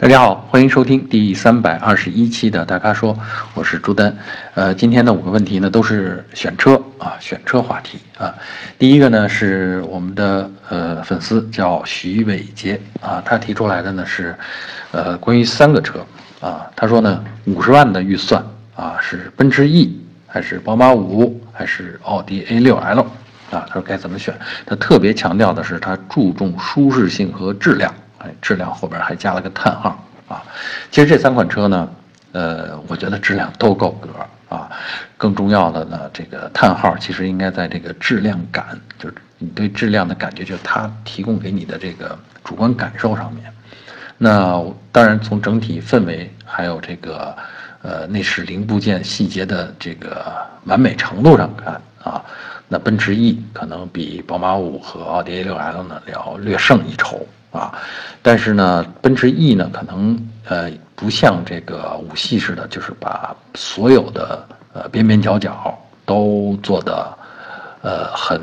大家好，欢迎收听第三百二十一期的大咖说，我是朱丹。呃，今天的五个问题呢都是选车啊，选车话题啊。第一个呢是我们的呃粉丝叫徐伟杰啊，他提出来的呢是呃关于三个车啊，他说呢五十万的预算啊是奔驰 E 还是宝马五还是奥迪 A6L 啊？他说该怎么选？他特别强调的是他注重舒适性和质量。哎，质量后边还加了个叹号啊！其实这三款车呢，呃，我觉得质量都够格啊。更重要的呢，这个叹号其实应该在这个质量感，就是你对质量的感觉，就是它提供给你的这个主观感受上面。那当然，从整体氛围还有这个呃内饰零部件细节的这个完美程度上看啊，那奔驰 E 可能比宝马五和奥迪 A6L 呢要略胜一筹。啊，但是呢，奔驰 E 呢，可能呃不像这个五系似的，就是把所有的呃边边角角都做的呃很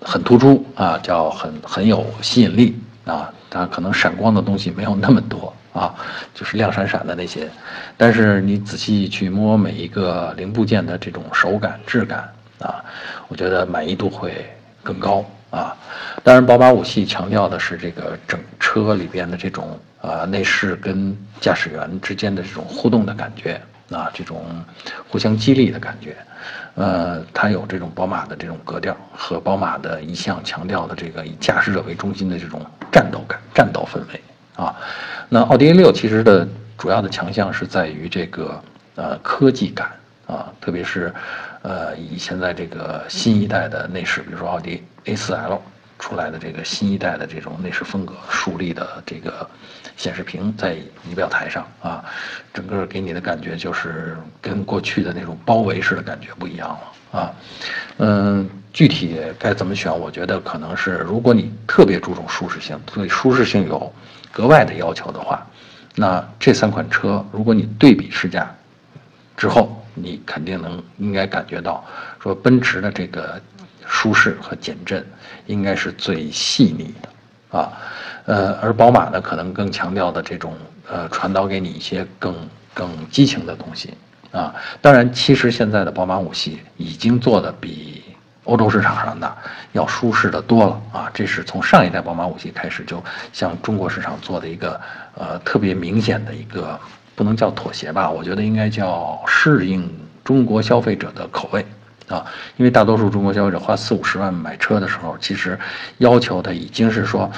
很突出啊，叫很很有吸引力啊，它可能闪光的东西没有那么多啊，就是亮闪闪的那些，但是你仔细去摸每一个零部件的这种手感质感啊，我觉得满意度会更高。啊，当然，宝马五系强调的是这个整车里边的这种啊内饰跟驾驶员之间的这种互动的感觉啊，这种互相激励的感觉，呃，它有这种宝马的这种格调和宝马的一向强调的这个以驾驶者为中心的这种战斗感、战斗氛围啊。那奥迪 A 六其实的主要的强项是在于这个呃科技感。啊，特别是，呃，以现在这个新一代的内饰，比如说奥迪 A4L 出来的这个新一代的这种内饰风格，竖立的这个显示屏在仪表台上啊，整个给你的感觉就是跟过去的那种包围式的感觉不一样了啊。嗯，具体该怎么选？我觉得可能是，如果你特别注重舒适性，对舒适性有格外的要求的话，那这三款车，如果你对比试驾之后，你肯定能应该感觉到，说奔驰的这个舒适和减震应该是最细腻的，啊，呃，而宝马呢可能更强调的这种呃传导给你一些更更激情的东西，啊，当然其实现在的宝马五系已经做的比欧洲市场上的要舒适的多了啊，这是从上一代宝马五系开始就向中国市场做的一个呃特别明显的一个。不能叫妥协吧，我觉得应该叫适应中国消费者的口味啊，因为大多数中国消费者花四五十万买车的时候，其实要求的已经是说，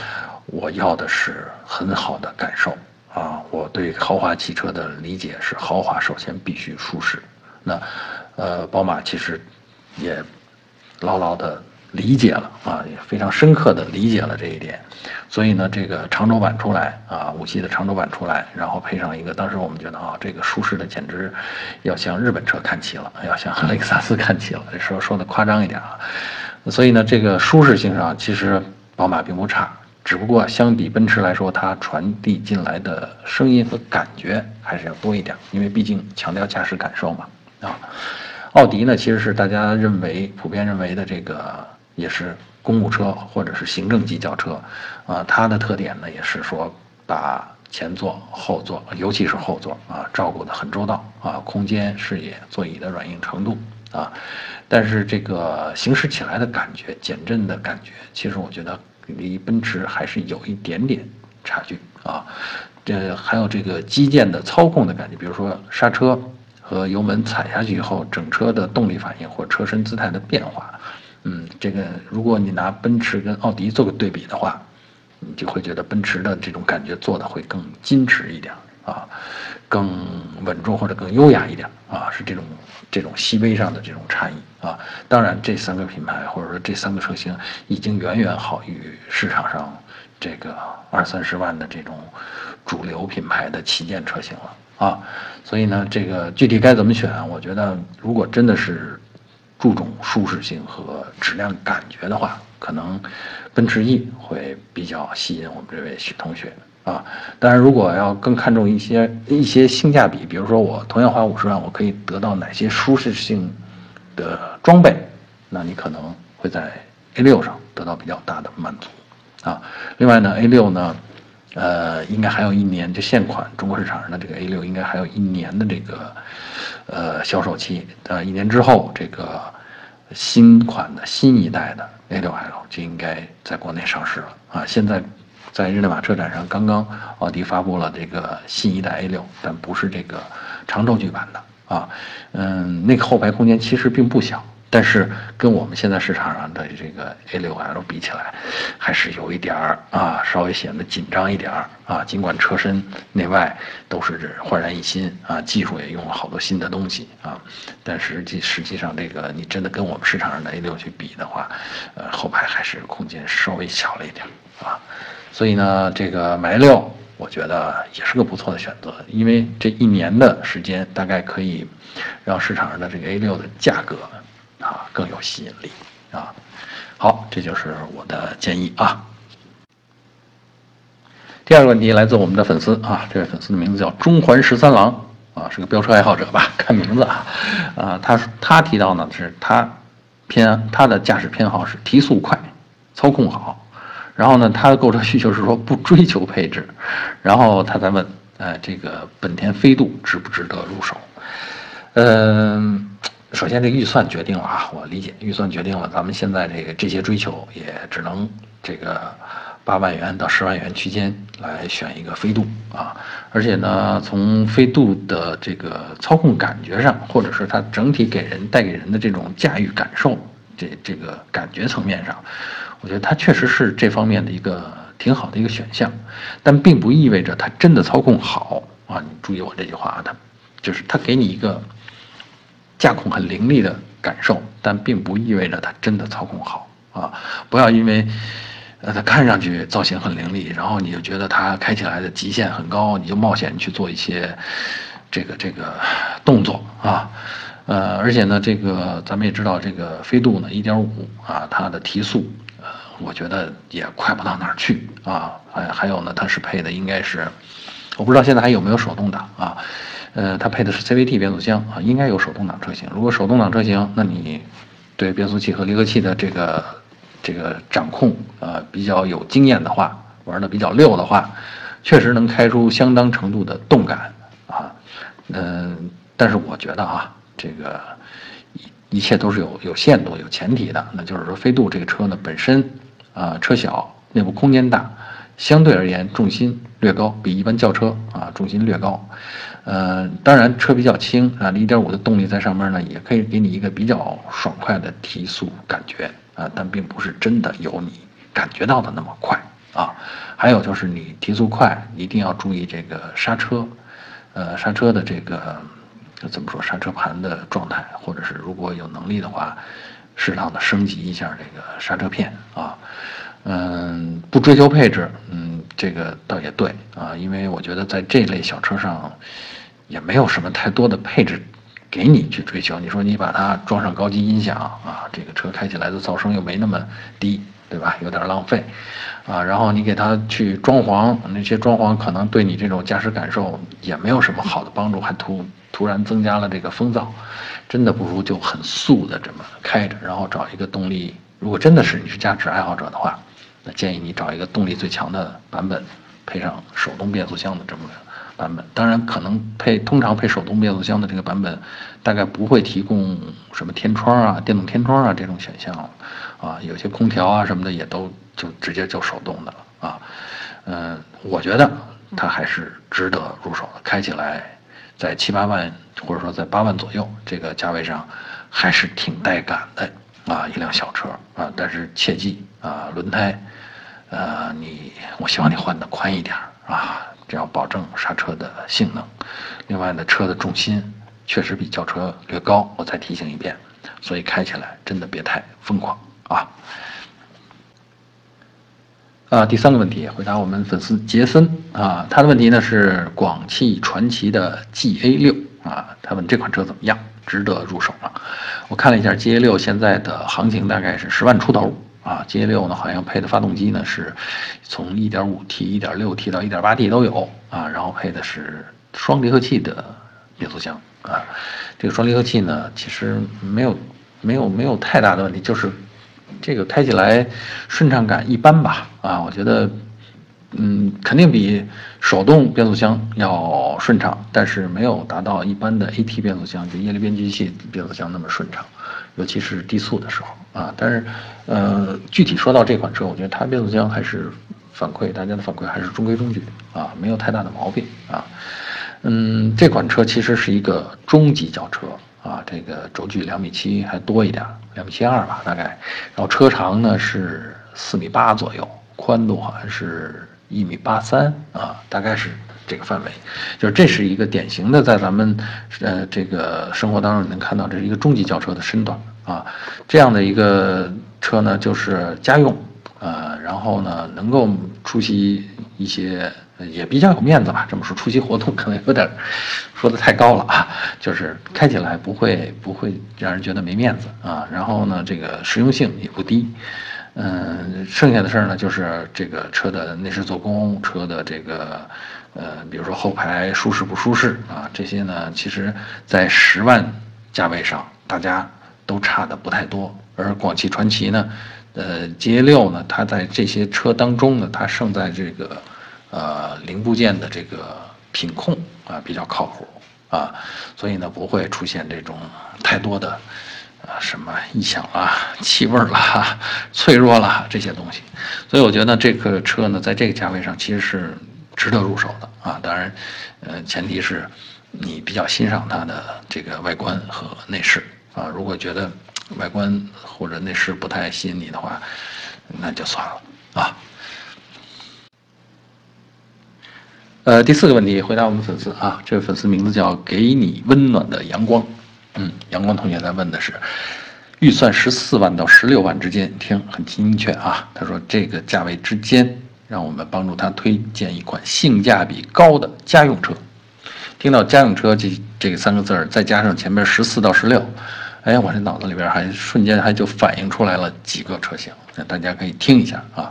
我要的是很好的感受啊，我对豪华汽车的理解是豪华首先必须舒适，那呃，宝马其实也牢牢的。理解了啊，也非常深刻的理解了这一点，所以呢，这个长轴版出来啊，五系的长轴版出来，然后配上一个，当时我们觉得啊，这个舒适的简直要向日本车看齐了，要向雷克萨斯看齐了，这说说的夸张一点啊，所以呢，这个舒适性上其实宝马并不差，只不过相比奔驰来说，它传递进来的声音和感觉还是要多一点，因为毕竟强调驾驶感受嘛啊，奥迪呢，其实是大家认为普遍认为的这个。也是公务车或者是行政级轿车，啊，它的特点呢也是说把前座、后座，尤其是后座啊，照顾的很周到啊，空间、视野、座椅的软硬程度啊，但是这个行驶起来的感觉、减震的感觉，其实我觉得离奔驰还是有一点点差距啊。这还有这个机件的操控的感觉，比如说刹车和油门踩下去以后，整车的动力反应或车身姿态的变化。这个如果你拿奔驰跟奥迪做个对比的话，你就会觉得奔驰的这种感觉做的会更矜持一点啊，更稳重或者更优雅一点啊，是这种这种细微上的这种差异啊。当然，这三个品牌或者说这三个车型已经远远好于市场上这个二三十万的这种主流品牌的旗舰车型了啊。所以呢，这个具体该怎么选，我觉得如果真的是。注重舒适性和质量感觉的话，可能奔驰 E 会比较吸引我们这位许同学啊。当然，如果要更看重一些一些性价比，比如说我同样花五十万，我可以得到哪些舒适性的装备，那你可能会在 A 六上得到比较大的满足啊。另外呢，A 六呢，呃，应该还有一年，就现款中国市场上的这个 A6 应该还有一年的这个呃销售期，呃，一年之后这个新款的新一代的 A6L 就应该在国内上市了啊。现在在日内瓦车展上，刚刚奥迪发布了这个新一代 A6，但不是这个长轴距版的啊，嗯，那个后排空间其实并不小。但是跟我们现在市场上的这个 A6L 比起来，还是有一点儿啊，稍微显得紧张一点儿啊。尽管车身内外都是焕然一新啊，技术也用了好多新的东西啊，但实际实际上这个你真的跟我们市场上的 A6 去比的话，呃，后排还是空间稍微小了一点儿啊。所以呢，这个买 A6，我觉得也是个不错的选择，因为这一年的时间大概可以让市场上的这个 A6 的价格。更有吸引力啊！好，这就是我的建议啊。第二个问题来自我们的粉丝啊，这位粉丝的名字叫中环十三郎啊，是个飙车爱好者吧？看名字啊，啊，他他提到呢是他偏他的驾驶偏好是提速快，操控好，然后呢他的购车需求是说不追求配置，然后他在问，哎，这个本田飞度值不值得入手？嗯。首先，这预算决定了啊，我理解，预算决定了，咱们现在这个这些追求也只能这个八万元到十万元区间来选一个飞度啊。而且呢，从飞度的这个操控感觉上，或者是它整体给人带给人的这种驾驭感受，这这个感觉层面上，我觉得它确实是这方面的一个挺好的一个选项，但并不意味着它真的操控好啊。你注意我这句话啊，它就是它给你一个。驾控很凌厉的感受，但并不意味着它真的操控好啊！不要因为，呃，它看上去造型很凌厉，然后你就觉得它开起来的极限很高，你就冒险去做一些这个这个动作啊！呃，而且呢，这个咱们也知道，这个飞度呢，一点五啊，它的提速，呃，我觉得也快不到哪儿去啊！还还有呢，它是配的应该是，我不知道现在还有没有手动挡啊？呃，它配的是 CVT 变速箱啊，应该有手动挡车型。如果手动挡车型，那你对变速器和离合器的这个这个掌控呃比较有经验的话，玩的比较溜的话，确实能开出相当程度的动感啊。嗯，但是我觉得啊，这个一一切都是有有限度、有前提的。那就是说，飞度这个车呢本身啊车小，内部空间大，相对而言重心略高，比一般轿车啊重心略高。呃，当然车比较轻啊，一点五的动力在上面呢，也可以给你一个比较爽快的提速感觉啊，但并不是真的有你感觉到的那么快啊。还有就是你提速快，一定要注意这个刹车，呃，刹车的这个怎么说，刹车盘的状态，或者是如果有能力的话，适当的升级一下这个刹车片啊。嗯，不追求配置，嗯，这个倒也对啊，因为我觉得在这类小车上。也没有什么太多的配置给你去追求。你说你把它装上高级音响啊，这个车开起来的噪声又没那么低，对吧？有点浪费啊。然后你给它去装潢，那些装潢可能对你这种驾驶感受也没有什么好的帮助，还突突然增加了这个风噪。真的不如就很素的这么开着，然后找一个动力。如果真的是你是驾驶爱好者的话，那建议你找一个动力最强的版本，配上手动变速箱的这么个。版本当然可能配通常配手动变速箱的这个版本，大概不会提供什么天窗啊、电动天窗啊这种选项，啊，有些空调啊什么的也都就直接就手动的了啊。嗯，我觉得它还是值得入手的，开起来在七八万或者说在八万左右这个价位上，还是挺带感的啊，一辆小车啊。但是切记啊，轮胎，呃，你我希望你换的宽一点啊。这样保证刹车的性能，另外呢，车的重心确实比轿车略高，我再提醒一遍，所以开起来真的别太疯狂啊！啊，第三个问题回答我们粉丝杰森啊，他的问题呢是广汽传祺的 GA 六啊，他问这款车怎么样，值得入手吗？我看了一下 GA 六现在的行情大概是十万出头。啊 G A 六呢，好像配的发动机呢是从 1.5T、1.6T 到 1.8T 都有啊，然后配的是双离合器的变速箱啊。这个双离合器呢，其实没有没有没有太大的问题，就是这个开起来顺畅感一般吧啊。我觉得嗯，肯定比手动变速箱要顺畅，但是没有达到一般的 AT 变速箱，就液力变矩器变速箱那么顺畅，尤其是低速的时候啊。但是，呃，具体说到这款车，我觉得它变速箱还是反馈大家的反馈还是中规中矩啊，没有太大的毛病啊。嗯，这款车其实是一个中级轿车啊，这个轴距两米七还多一点，两米七二吧大概，然后车长呢是四米八左右，宽度好像是。一米八三啊，大概是这个范围，就是这是一个典型的，在咱们呃这个生活当中你能看到，这是一个中级轿车的身段啊。这样的一个车呢，就是家用，呃，然后呢能够出席一些也比较有面子吧。这么说，出席活动可能有点说的太高了啊，就是开起来不会不会让人觉得没面子啊。然后呢，这个实用性也不低。嗯，剩下的事儿呢，就是这个车的内饰做工，车的这个，呃，比如说后排舒适不舒适啊，这些呢，其实，在十万价位上，大家都差的不太多。而广汽传祺呢，呃，G 六呢，它在这些车当中呢，它胜在这个，呃，零部件的这个品控啊比较靠谱啊，所以呢，不会出现这种太多的。啊，什么异响啦、气味啦、脆弱啦这些东西，所以我觉得这个车呢，在这个价位上其实是值得入手的啊。当然，呃，前提是你比较欣赏它的这个外观和内饰啊。如果觉得外观或者内饰不太吸引你的话，那就算了啊。呃，第四个问题回答我们粉丝啊，这位粉丝名字叫“给你温暖的阳光”。嗯，阳光同学在问的是，预算十四万到十六万之间，听很精确啊。他说这个价位之间，让我们帮助他推荐一款性价比高的家用车。听到家用车这这三个字儿，再加上前面十四到十六，哎，我这脑子里边还瞬间还就反映出来了几个车型，那大家可以听一下啊。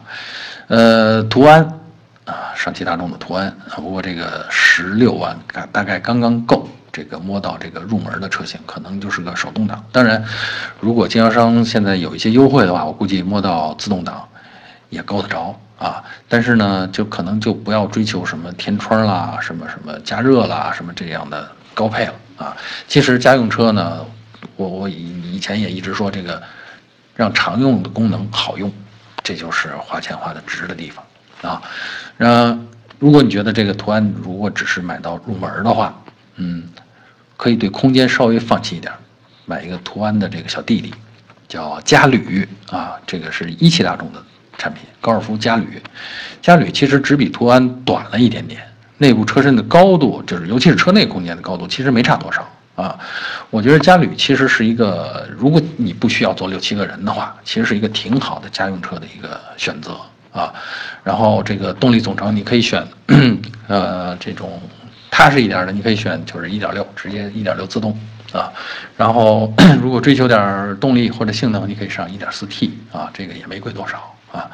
呃，途安啊，上汽大众的途安啊，不过这个十六万大大概刚刚够。这个摸到这个入门的车型，可能就是个手动挡。当然，如果经销商现在有一些优惠的话，我估计摸到自动挡也够得着啊。但是呢，就可能就不要追求什么天窗啦、什么什么加热啦、什么这样的高配了啊。其实家用车呢，我我以以前也一直说这个，让常用的功能好用，这就是花钱花的值的地方啊。那如果你觉得这个途安如果只是买到入门的话，嗯。可以对空间稍微放弃一点，买一个途安的这个小弟弟，叫嘉旅啊，这个是一汽大众的产品，高尔夫嘉旅。嘉旅其实只比途安短了一点点，内部车身的高度，就是尤其是车内空间的高度，其实没差多少啊。我觉得嘉旅其实是一个，如果你不需要坐六七个人的话，其实是一个挺好的家用车的一个选择啊。然后这个动力总成你可以选，呃，这种。踏实一点的，你可以选就是一点六，直接一点六自动啊。然后 如果追求点动力或者性能，你可以上一点四 T 啊，这个也没贵多少啊。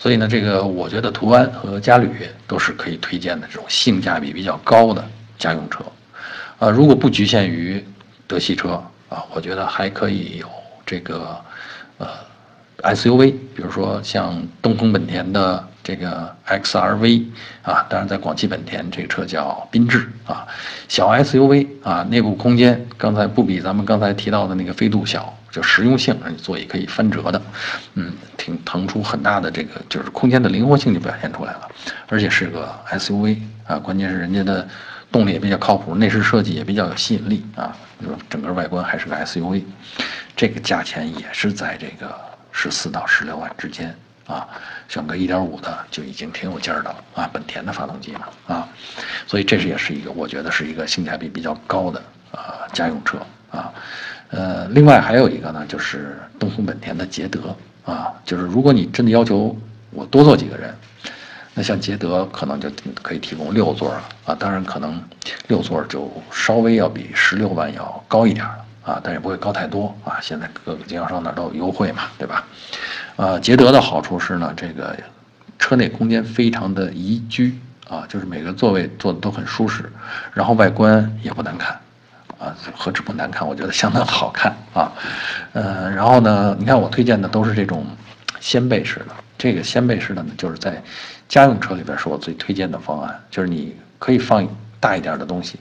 所以呢，这个我觉得途安和嘉旅都是可以推荐的这种性价比比较高的家用车啊。如果不局限于德系车啊，我觉得还可以有这个呃 SUV，比如说像东风本田的。这个 X R V 啊，当然在广汽本田，这个车叫缤智啊，小 S U V 啊，内部空间刚才不比咱们刚才提到的那个飞度小，就实用性，而且座椅可以翻折的，嗯，挺腾出很大的这个就是空间的灵活性就表现出来了，而且是个 S U V 啊，关键是人家的动力也比较靠谱，内饰设计也比较有吸引力啊，就是整个外观还是个 S U V，这个价钱也是在这个十四到十六万之间。啊，选个一点五的就已经挺有劲儿的了啊，本田的发动机嘛啊，所以这是也是一个我觉得是一个性价比比较高的啊家用车啊，呃，另外还有一个呢，就是东风本田的捷德啊，就是如果你真的要求我多坐几个人，那像捷德可能就可以提供六座了啊，当然可能六座就稍微要比十六万要高一点了啊，但也不会高太多啊，现在各个经销商那都有优惠嘛，对吧？呃，捷德的好处是呢，这个车内空间非常的宜居啊，就是每个座位坐的都很舒适，然后外观也不难看，啊，何止不难看，我觉得相当好看啊，呃，然后呢，你看我推荐的都是这种掀背式的，这个掀背式的呢，就是在家用车里边是我最推荐的方案，就是你可以放大一点的东西，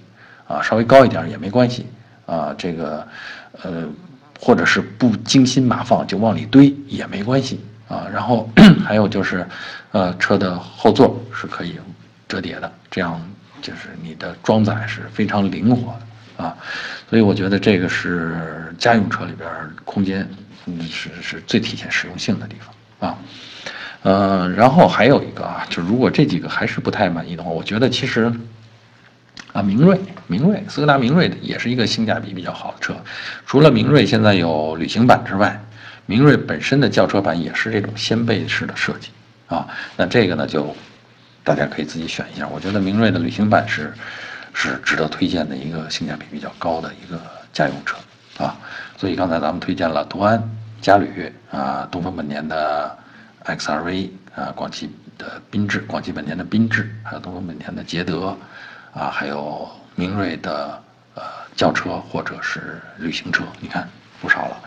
啊，稍微高一点也没关系，啊，这个，呃，或者是不精心码放就往里堆也没关系，啊，然后 还有就是，呃，车的后座是可以折叠的，这样就是你的装载是非常灵活的，啊，所以我觉得这个是家用车里边空间，是是最体现实用性的地方，啊。嗯，然后还有一个啊，就如果这几个还是不太满意的话，我觉得其实，啊，明锐，明锐，斯柯达明锐的也是一个性价比比较好的车。除了明锐现在有旅行版之外，明锐本身的轿车版也是这种掀背式的设计啊。那这个呢，就大家可以自己选一下。我觉得明锐的旅行版是是值得推荐的一个性价比比较高的一个家用车啊。所以刚才咱们推荐了途安、嘉旅啊，东风本田的。XRV 啊，广汽的缤智，广汽本田的缤智，还有东风本田的捷德，啊，还有明锐的呃轿车或者是旅行车，你看不少了，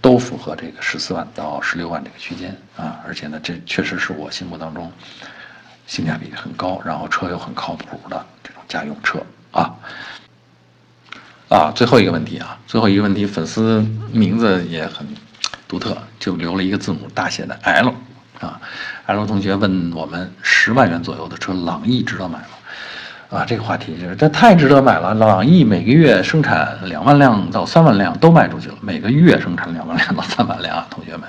都符合这个十四万到十六万这个区间啊，而且呢，这确实是我心目当中性价比很高，然后车又很靠谱的这种家用车啊。啊，最后一个问题啊，最后一个问题，粉丝名字也很独特，就留了一个字母大写的 L。啊，L 同学问我们十万元左右的车，朗逸值得买吗？啊，这个话题就是这太值得买了。朗逸每个月生产两万辆到三万辆都卖出去了，每个月生产两万辆到三万辆啊，同学们。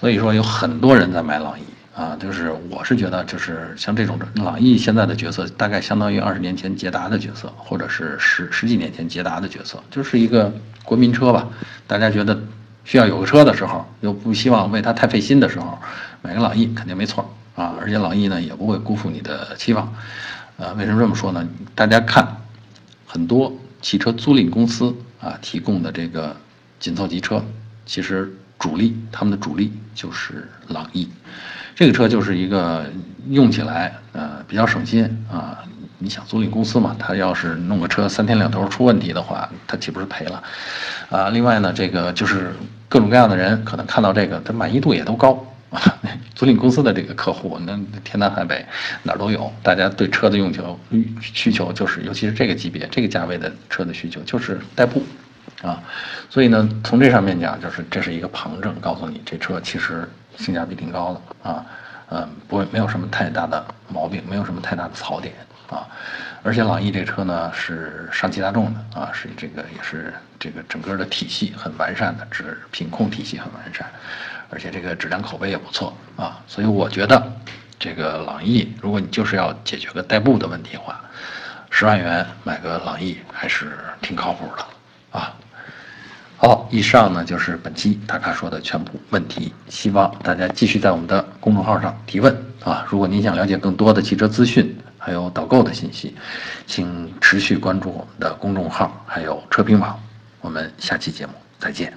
所以说有很多人在买朗逸啊，就是我是觉得就是像这种朗逸现在的角色，大概相当于二十年前捷达的角色，或者是十十几年前捷达的角色，就是一个国民车吧。大家觉得。需要有个车的时候，又不希望为它太费心的时候，买个朗逸肯定没错啊！而且朗逸呢也不会辜负你的期望，呃，为什么这么说呢？大家看，很多汽车租赁公司啊提供的这个紧凑级车，其实主力他们的主力就是朗逸，这个车就是一个用起来呃比较省心啊。你想租赁公司嘛？他要是弄个车三天两头出问题的话，他岂不是赔了？啊，另外呢，这个就是各种各样的人可能看到这个，他满意度也都高。租赁公司的这个客户，那天南海北哪儿都有。大家对车的用求需求就是，尤其是这个级别、这个价位的车的需求就是代步，啊，所以呢，从这上面讲，就是这是一个旁证，告诉你这车其实性价比挺高的啊，嗯，不会没有什么太大的毛病，没有什么太大的槽点。啊，而且朗逸这车呢是上汽大众的啊，是这个也是这个整个的体系很完善的，质品控体系很完善，而且这个质量口碑也不错啊，所以我觉得这个朗逸，如果你就是要解决个代步的问题的话，十万元买个朗逸还是挺靠谱的啊。好，以上呢就是本期大咖说的全部问题，希望大家继续在我们的公众号上提问啊。如果您想了解更多的汽车资讯，还有导购的信息，请持续关注我们的公众号，还有车评网。我们下期节目再见。